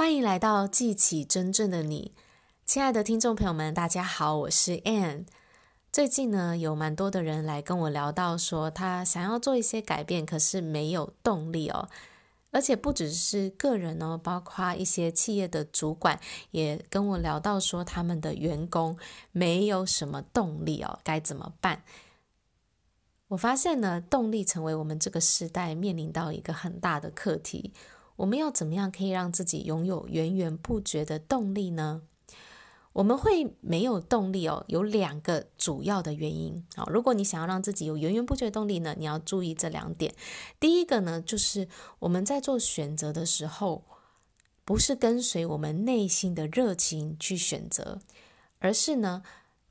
欢迎来到记起真正的你，亲爱的听众朋友们，大家好，我是 Ann。最近呢，有蛮多的人来跟我聊到说，他想要做一些改变，可是没有动力哦。而且不只是个人哦，包括一些企业的主管也跟我聊到说，他们的员工没有什么动力哦，该怎么办？我发现呢，动力成为我们这个时代面临到一个很大的课题。我们要怎么样可以让自己拥有源源不绝的动力呢？我们会没有动力哦，有两个主要的原因。好，如果你想要让自己有源源不绝的动力呢，你要注意这两点。第一个呢，就是我们在做选择的时候，不是跟随我们内心的热情去选择，而是呢，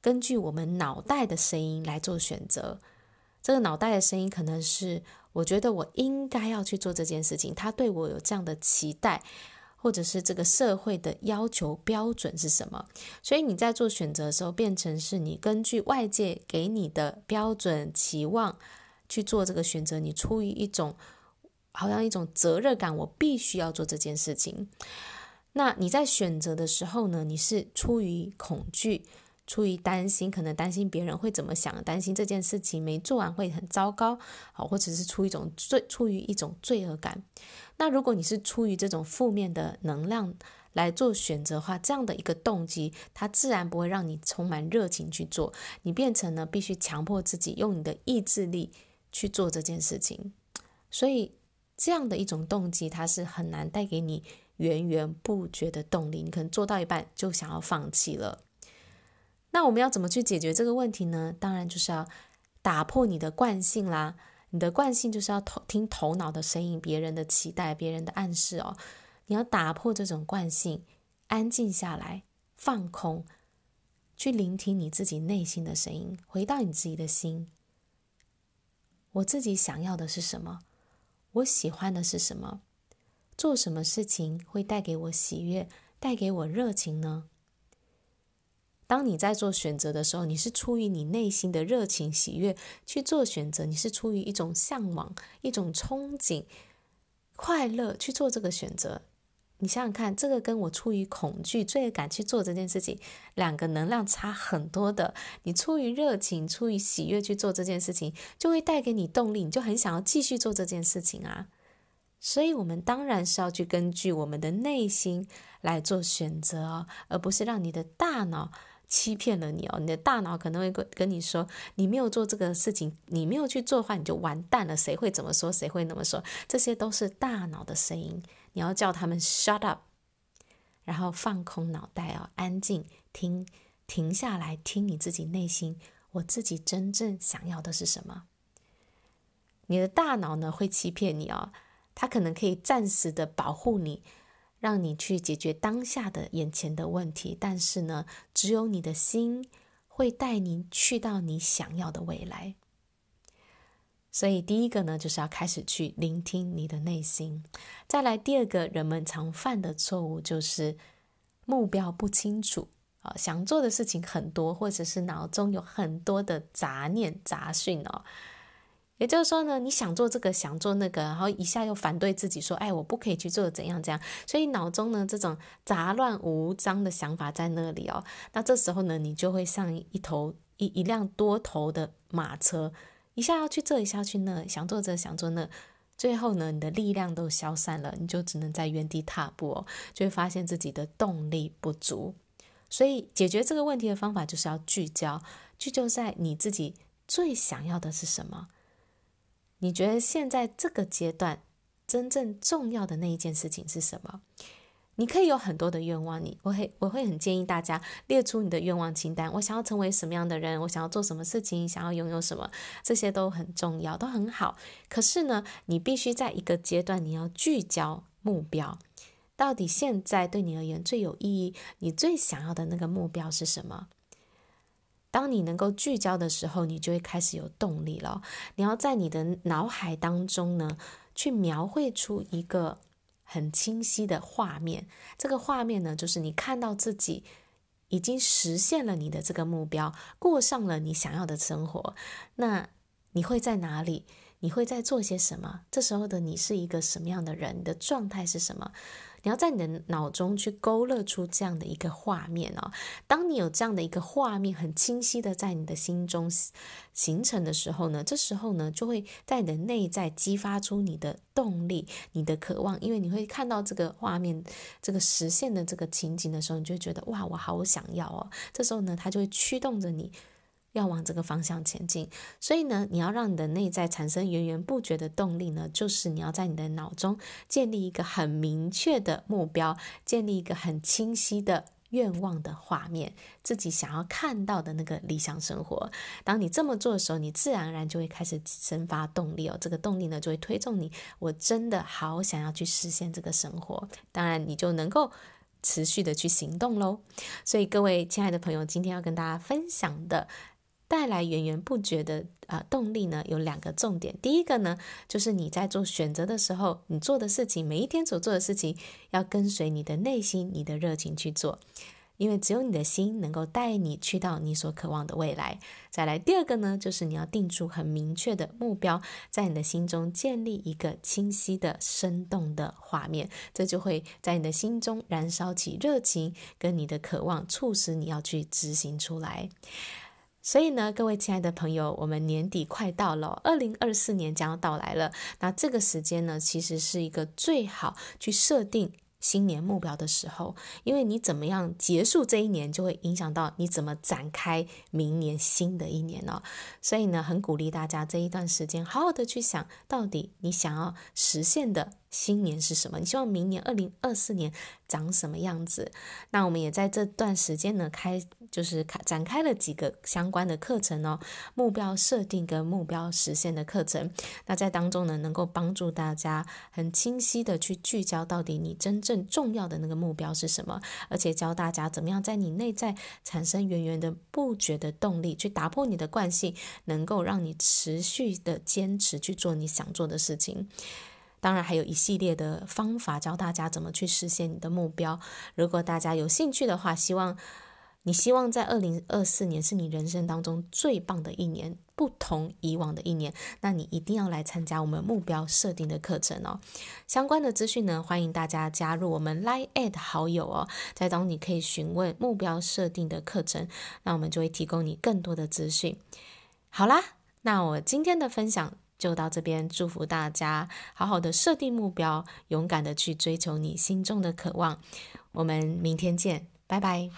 根据我们脑袋的声音来做选择。这个脑袋的声音可能是，我觉得我应该要去做这件事情，他对我有这样的期待，或者是这个社会的要求标准是什么？所以你在做选择的时候，变成是你根据外界给你的标准期望去做这个选择，你出于一种好像一种责任感，我必须要做这件事情。那你在选择的时候呢，你是出于恐惧。出于担心，可能担心别人会怎么想，担心这件事情没做完会很糟糕，好，或者是出一种罪，出于一种罪恶感。那如果你是出于这种负面的能量来做选择的话，这样的一个动机，它自然不会让你充满热情去做，你变成呢必须强迫自己用你的意志力去做这件事情。所以这样的一种动机，它是很难带给你源源不绝的动力，你可能做到一半就想要放弃了。那我们要怎么去解决这个问题呢？当然就是要打破你的惯性啦。你的惯性就是要头听头脑的声音、别人的期待、别人的暗示哦。你要打破这种惯性，安静下来，放空，去聆听你自己内心的声音，回到你自己的心。我自己想要的是什么？我喜欢的是什么？做什么事情会带给我喜悦、带给我热情呢？当你在做选择的时候，你是出于你内心的热情、喜悦去做选择，你是出于一种向往、一种憧憬、快乐去做这个选择。你想想看，这个跟我出于恐惧、罪恶感去做这件事情，两个能量差很多的。你出于热情、出于喜悦去做这件事情，就会带给你动力，你就很想要继续做这件事情啊。所以，我们当然是要去根据我们的内心来做选择哦，而不是让你的大脑。欺骗了你哦，你的大脑可能会跟跟你说，你没有做这个事情，你没有去做的话，你就完蛋了。谁会怎么说？谁会那么说？这些都是大脑的声音，你要叫他们 shut up，然后放空脑袋哦，安静听，停下来听你自己内心，我自己真正想要的是什么？你的大脑呢会欺骗你哦，它可能可以暂时的保护你。让你去解决当下的眼前的问题，但是呢，只有你的心会带你去到你想要的未来。所以，第一个呢，就是要开始去聆听你的内心。再来，第二个人们常犯的错误就是目标不清楚啊，想做的事情很多，或者是脑中有很多的杂念杂讯哦。也就是说呢，你想做这个，想做那个，然后一下又反对自己说：“哎，我不可以去做怎样怎样。”所以脑中呢，这种杂乱无章的想法在那里哦。那这时候呢，你就会像一头一一辆多头的马车，一下要去这，一下去那，想做这，想做那，最后呢，你的力量都消散了，你就只能在原地踏步哦，就会发现自己的动力不足。所以解决这个问题的方法就是要聚焦，聚焦在你自己最想要的是什么。你觉得现在这个阶段真正重要的那一件事情是什么？你可以有很多的愿望，你我会我会很建议大家列出你的愿望清单。我想要成为什么样的人？我想要做什么事情？想要拥有什么？这些都很重要，都很好。可是呢，你必须在一个阶段，你要聚焦目标。到底现在对你而言最有意义？你最想要的那个目标是什么？当你能够聚焦的时候，你就会开始有动力了。你要在你的脑海当中呢，去描绘出一个很清晰的画面。这个画面呢，就是你看到自己已经实现了你的这个目标，过上了你想要的生活。那你会在哪里？你会在做些什么？这时候的你是一个什么样的人？你的状态是什么？你要在你的脑中去勾勒出这样的一个画面哦。当你有这样的一个画面很清晰的在你的心中形成的时候呢，这时候呢就会在你的内在激发出你的动力、你的渴望，因为你会看到这个画面、这个实现的这个情景的时候，你就会觉得哇，我好想要哦。这时候呢，它就会驱动着你。要往这个方向前进，所以呢，你要让你的内在产生源源不绝的动力呢，就是你要在你的脑中建立一个很明确的目标，建立一个很清晰的愿望的画面，自己想要看到的那个理想生活。当你这么做的时候，你自然而然就会开始生发动力哦，这个动力呢就会推动你，我真的好想要去实现这个生活。当然，你就能够持续的去行动喽。所以，各位亲爱的朋友，今天要跟大家分享的。带来源源不绝的呃动力呢，有两个重点。第一个呢，就是你在做选择的时候，你做的事情，每一天所做的事情，要跟随你的内心、你的热情去做，因为只有你的心能够带你去到你所渴望的未来。再来，第二个呢，就是你要定出很明确的目标，在你的心中建立一个清晰的、生动的画面，这就会在你的心中燃烧起热情跟你的渴望，促使你要去执行出来。所以呢，各位亲爱的朋友，我们年底快到了，二零二四年将要到来了。那这个时间呢，其实是一个最好去设定新年目标的时候，因为你怎么样结束这一年，就会影响到你怎么展开明年新的一年哦。所以呢，很鼓励大家这一段时间好好的去想，到底你想要实现的。新年是什么？你希望明年二零二四年长什么样子？那我们也在这段时间呢，开就是开展开了几个相关的课程哦，目标设定跟目标实现的课程。那在当中呢，能够帮助大家很清晰的去聚焦到底你真正重要的那个目标是什么，而且教大家怎么样在你内在产生源源的不绝的动力，去打破你的惯性，能够让你持续的坚持去做你想做的事情。当然，还有一系列的方法教大家怎么去实现你的目标。如果大家有兴趣的话，希望你希望在二零二四年是你人生当中最棒的一年，不同以往的一年，那你一定要来参加我们目标设定的课程哦。相关的资讯呢，欢迎大家加入我们 Line@ 好友哦，在当中你可以询问目标设定的课程，那我们就会提供你更多的资讯。好啦，那我今天的分享。就到这边，祝福大家好好的设定目标，勇敢的去追求你心中的渴望。我们明天见，拜拜。